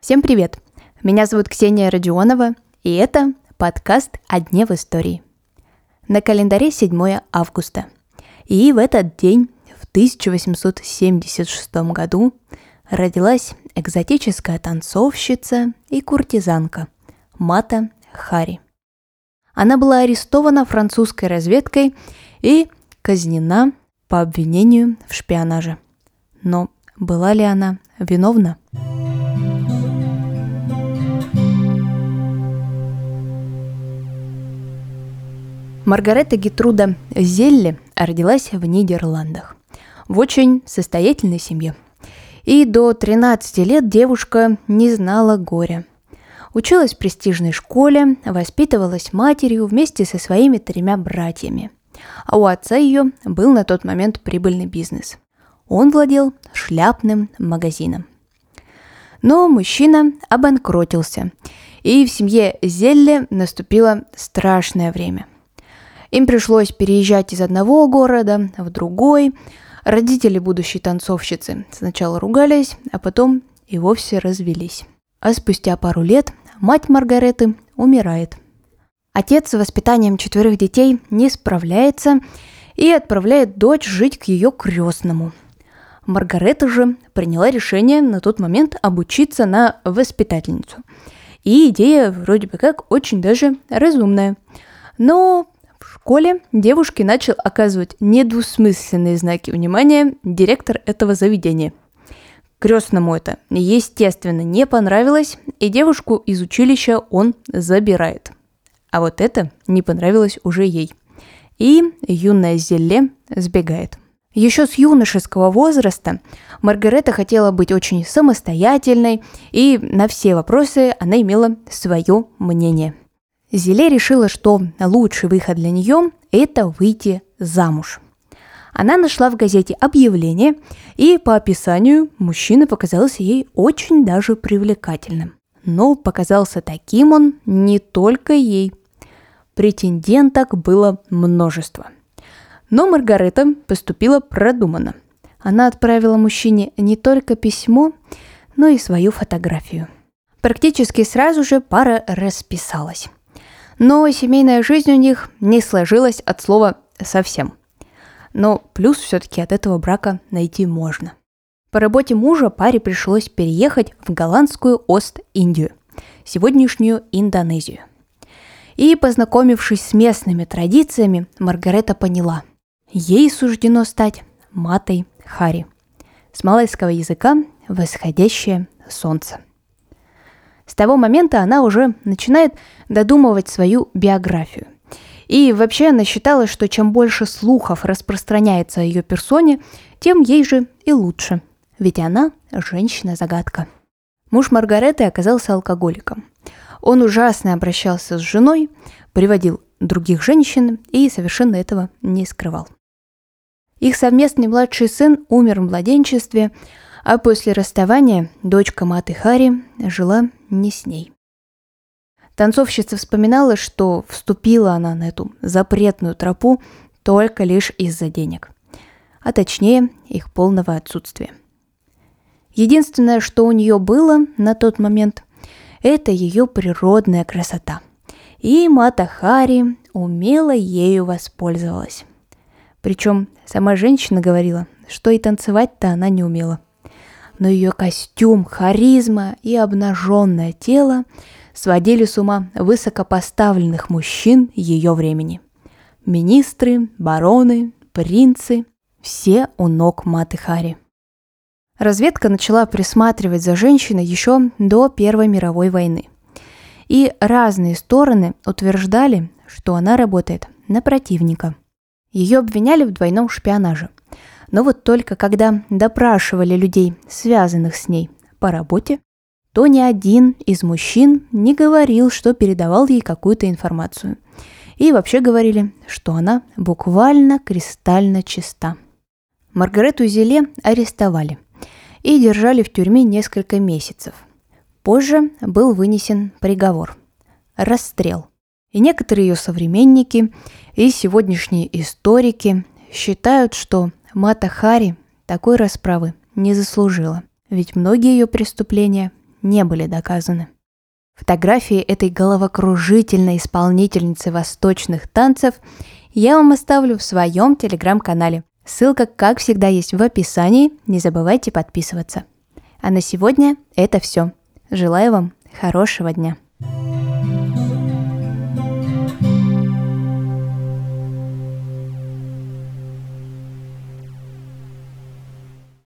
Всем привет! Меня зовут Ксения Родионова, и это подкаст «О дне в истории». На календаре 7 августа. И в этот день, в 1876 году, родилась экзотическая танцовщица и куртизанка Мата Хари. Она была арестована французской разведкой и казнена по обвинению в шпионаже. Но была ли она виновна? Маргарета Гетруда Зелле родилась в Нидерландах в очень состоятельной семье. И до 13 лет девушка не знала горя. Училась в престижной школе, воспитывалась матерью вместе со своими тремя братьями. А у отца ее был на тот момент прибыльный бизнес. Он владел шляпным магазином. Но мужчина обанкротился, и в семье Зелле наступило страшное время. Им пришлось переезжать из одного города в другой. Родители будущей танцовщицы сначала ругались, а потом и вовсе развелись. А спустя пару лет мать Маргареты умирает. Отец с воспитанием четверых детей не справляется и отправляет дочь жить к ее крестному. Маргарета же приняла решение на тот момент обучиться на воспитательницу. И идея вроде бы как очень даже разумная. Но в школе девушке начал оказывать недвусмысленные знаки внимания директор этого заведения. Крестному это, естественно, не понравилось, и девушку из училища он забирает. А вот это не понравилось уже ей. И юная Зелле сбегает. Еще с юношеского возраста Маргарета хотела быть очень самостоятельной, и на все вопросы она имела свое мнение – Зеле решила, что лучший выход для нее – это выйти замуж. Она нашла в газете объявление, и по описанию мужчина показался ей очень даже привлекательным. Но показался таким он не только ей. Претенденток было множество. Но Маргарета поступила продуманно. Она отправила мужчине не только письмо, но и свою фотографию. Практически сразу же пара расписалась. Но семейная жизнь у них не сложилась от слова совсем. Но плюс все-таки от этого брака найти можно. По работе мужа паре пришлось переехать в голландскую Ост-Индию, сегодняшнюю Индонезию. И, познакомившись с местными традициями, Маргарета поняла, ей суждено стать матой Хари. С малайского языка «восходящее солнце». С того момента она уже начинает додумывать свою биографию. И вообще она считала, что чем больше слухов распространяется о ее персоне, тем ей же и лучше. Ведь она женщина-загадка. Муж Маргареты оказался алкоголиком. Он ужасно обращался с женой, приводил других женщин и совершенно этого не скрывал. Их совместный младший сын умер в младенчестве, а после расставания дочка Маты Хари жила не с ней. Танцовщица вспоминала, что вступила она на эту запретную тропу только лишь из-за денег, а точнее их полного отсутствия. Единственное, что у нее было на тот момент, это ее природная красота. И Мата Хари умело ею воспользовалась. Причем сама женщина говорила, что и танцевать-то она не умела – но ее костюм, харизма и обнаженное тело сводили с ума высокопоставленных мужчин ее времени. Министры, бароны, принцы – все у ног Маты Хари. Разведка начала присматривать за женщиной еще до Первой мировой войны. И разные стороны утверждали, что она работает на противника. Ее обвиняли в двойном шпионаже – но вот только когда допрашивали людей, связанных с ней по работе, то ни один из мужчин не говорил, что передавал ей какую-то информацию. И вообще говорили, что она буквально кристально чиста. Маргарету Зеле арестовали и держали в тюрьме несколько месяцев. Позже был вынесен приговор – расстрел. И некоторые ее современники и сегодняшние историки считают, что Мата Хари такой расправы не заслужила, ведь многие ее преступления не были доказаны. Фотографии этой головокружительной исполнительницы восточных танцев я вам оставлю в своем телеграм-канале. Ссылка, как всегда, есть в описании. Не забывайте подписываться. А на сегодня это все. Желаю вам хорошего дня.